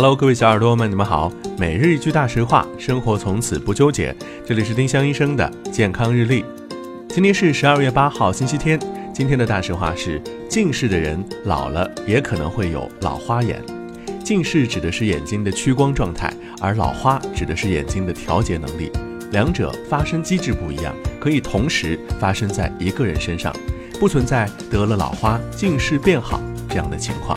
Hello，各位小耳朵们，你们好。每日一句大实话，生活从此不纠结。这里是丁香医生的健康日历。今天是十二月八号，星期天。今天的大实话是：近视的人老了也可能会有老花眼。近视指的是眼睛的屈光状态，而老花指的是眼睛的调节能力。两者发生机制不一样，可以同时发生在一个人身上，不存在得了老花近视变好这样的情况。